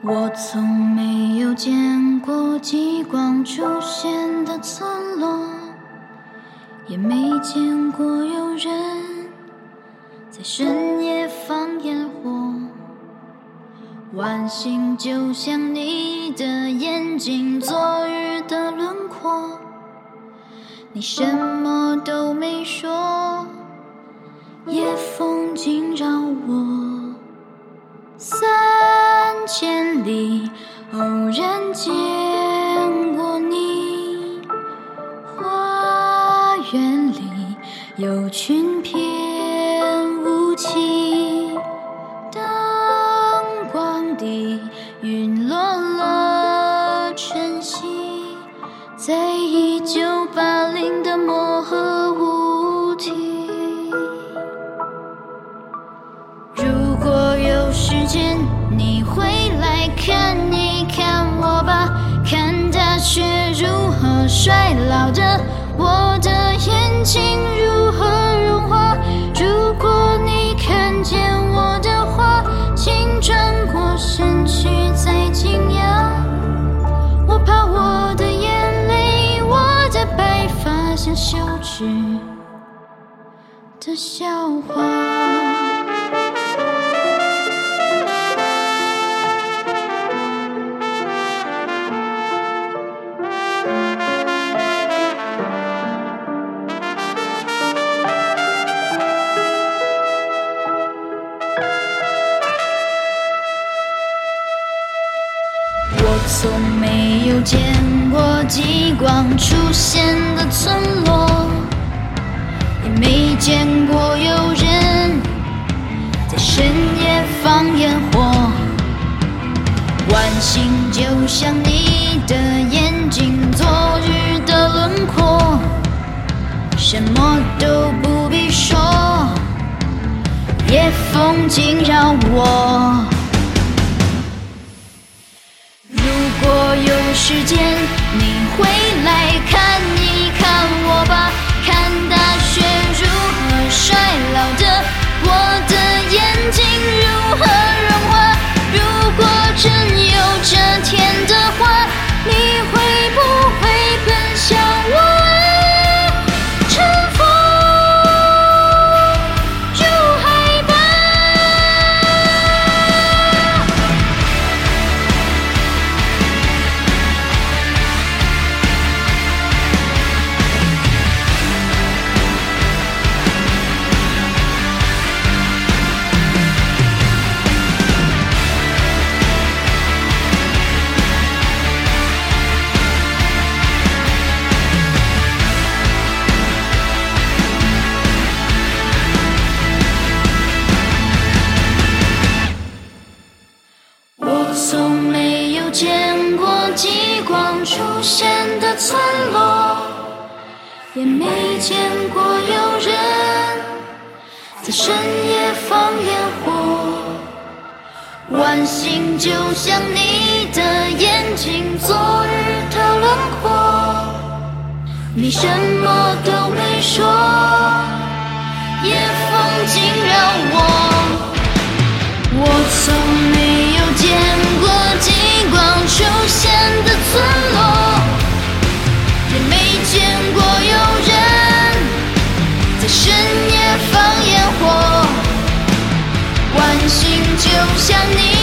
我从没有见过极光出现的村落，也没见过有人在深夜放烟火。晚星就像你的眼睛，昨日的轮廓。你什么都没说，夜风惊扰我。三千里偶然见过你，花园里有群翩舞起，看一看我吧，看大雪如何衰老的，我的眼睛如何融化。如果你看见我的话，请转过身去再惊讶。我怕我的眼泪，我的白发像羞耻的笑话。我从没有见过极光出现的村落，也没见过有人在深夜放烟火。晚星就像你的眼睛，昨日的轮廓，什么都不必说，夜风惊扰我。时间，你会来看村落，也没见过有人在深夜放烟火。晚星就像你的眼睛，昨日的轮廓，你什么都没说，夜风惊扰我。我从没有见深夜放烟火。晚星就像你